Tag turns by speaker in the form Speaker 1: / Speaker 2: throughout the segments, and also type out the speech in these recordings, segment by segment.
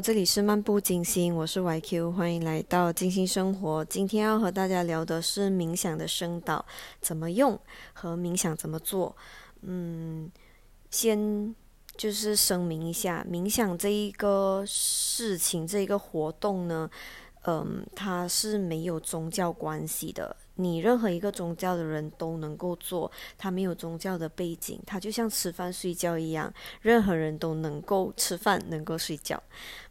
Speaker 1: 这里是漫步金星，我是 YQ，欢迎来到金星生活。今天要和大家聊的是冥想的声导怎么用和冥想怎么做。嗯，先就是声明一下，冥想这一个事情，这一个活动呢，嗯，它是没有宗教关系的。你任何一个宗教的人都能够做，他没有宗教的背景，他就像吃饭睡觉一样，任何人都能够吃饭，能够睡觉。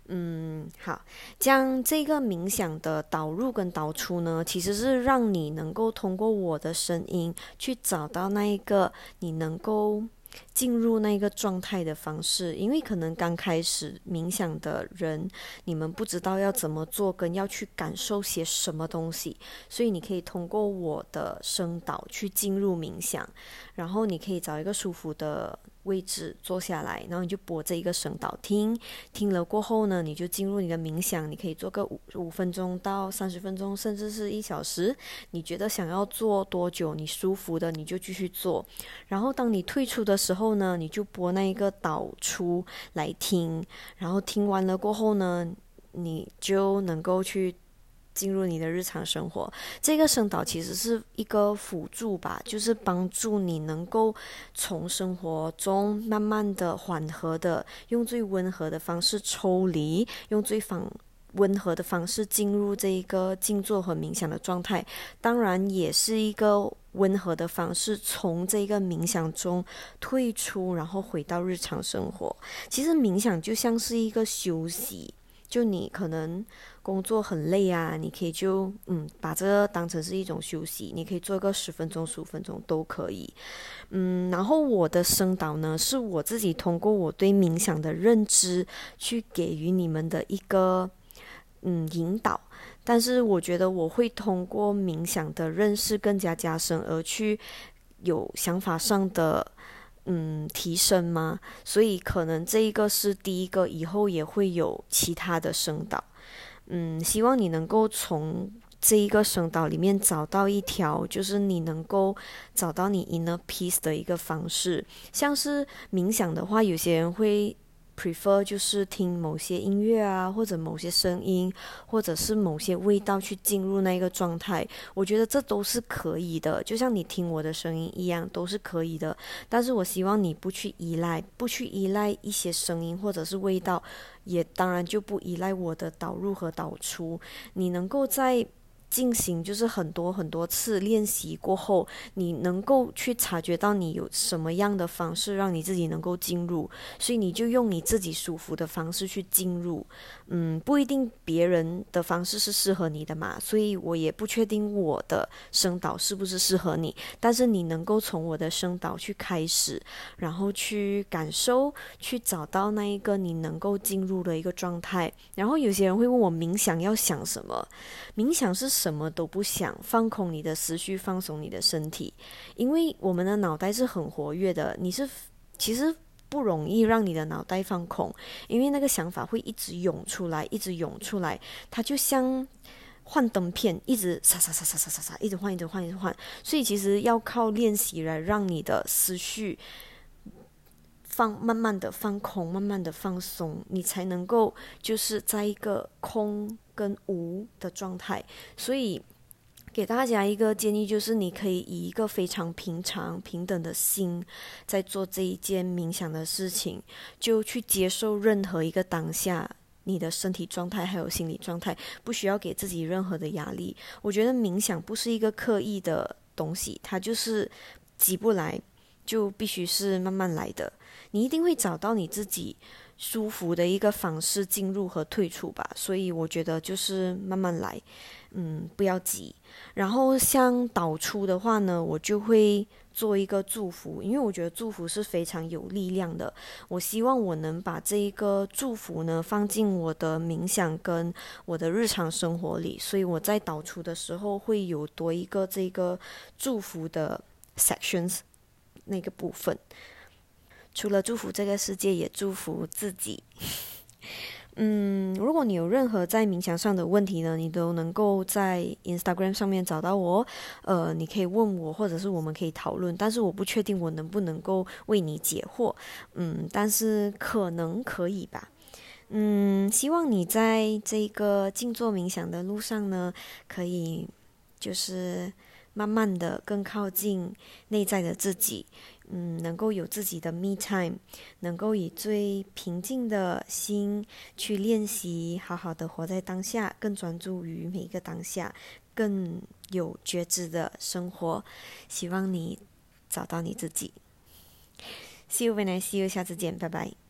Speaker 1: 嗯，好，将这个冥想的导入跟导出呢，其实是让你能够通过我的声音去找到那一个你能够。进入那个状态的方式，因为可能刚开始冥想的人，你们不知道要怎么做，跟要去感受些什么东西，所以你可以通过我的声导去进入冥想，然后你可以找一个舒服的。位置坐下来，然后你就播这一个声导听，听了过后呢，你就进入你的冥想。你可以做个五五分钟到三十分钟，甚至是一小时。你觉得想要做多久，你舒服的你就继续做。然后当你退出的时候呢，你就播那一个导出来听。然后听完了过后呢，你就能够去。进入你的日常生活，这个声导其实是一个辅助吧，就是帮助你能够从生活中慢慢的、缓和的，用最温和的方式抽离，用最放温和的方式进入这一个静坐和冥想的状态。当然，也是一个温和的方式，从这个冥想中退出，然后回到日常生活。其实冥想就像是一个休息。就你可能工作很累啊，你可以就嗯把这个当成是一种休息，你可以做个十分钟、十五分钟都可以。嗯，然后我的声导呢，是我自己通过我对冥想的认知去给予你们的一个嗯引导，但是我觉得我会通过冥想的认识更加加深而去有想法上的。嗯，提升吗？所以可能这一个是第一个，以后也会有其他的声导。嗯，希望你能够从这一个声导里面找到一条，就是你能够找到你 inner peace 的一个方式。像是冥想的话，有些人会。Prefer 就是听某些音乐啊，或者某些声音，或者是某些味道去进入那个状态。我觉得这都是可以的，就像你听我的声音一样，都是可以的。但是我希望你不去依赖，不去依赖一些声音或者是味道，也当然就不依赖我的导入和导出。你能够在。进行就是很多很多次练习过后，你能够去察觉到你有什么样的方式让你自己能够进入，所以你就用你自己舒服的方式去进入。嗯，不一定别人的方式是适合你的嘛，所以我也不确定我的声导是不是适合你。但是你能够从我的声导去开始，然后去感受，去找到那一个你能够进入的一个状态。然后有些人会问我冥想要想什么？冥想是。什么都不想，放空你的思绪，放松你的身体，因为我们的脑袋是很活跃的。你是其实不容易让你的脑袋放空，因为那个想法会一直涌出来，一直涌出来，它就像幻灯片，一直刷刷刷刷刷刷刷，一直换，一直换，一直换。所以其实要靠练习来让你的思绪放慢慢的放空，慢慢的放松，你才能够就是在一个空。跟无的状态，所以给大家一个建议，就是你可以以一个非常平常、平等的心，在做这一件冥想的事情，就去接受任何一个当下你的身体状态还有心理状态，不需要给自己任何的压力。我觉得冥想不是一个刻意的东西，它就是急不来，就必须是慢慢来的。你一定会找到你自己。舒服的一个方式进入和退出吧，所以我觉得就是慢慢来，嗯，不要急。然后像导出的话呢，我就会做一个祝福，因为我觉得祝福是非常有力量的。我希望我能把这一个祝福呢放进我的冥想跟我的日常生活里，所以我在导出的时候会有多一个这个祝福的 sections 那个部分。除了祝福这个世界，也祝福自己。嗯，如果你有任何在冥想上的问题呢，你都能够在 Instagram 上面找到我。呃，你可以问我，或者是我们可以讨论。但是我不确定我能不能够为你解惑。嗯，但是可能可以吧。嗯，希望你在这个静坐冥想的路上呢，可以就是慢慢的更靠近内在的自己，嗯，能够有自己的 me time，能够以最平静的心去练习，好好的活在当下，更专注于每一个当下，更有觉知的生活。希望你找到你自己。See you when I see you，下次见，拜拜。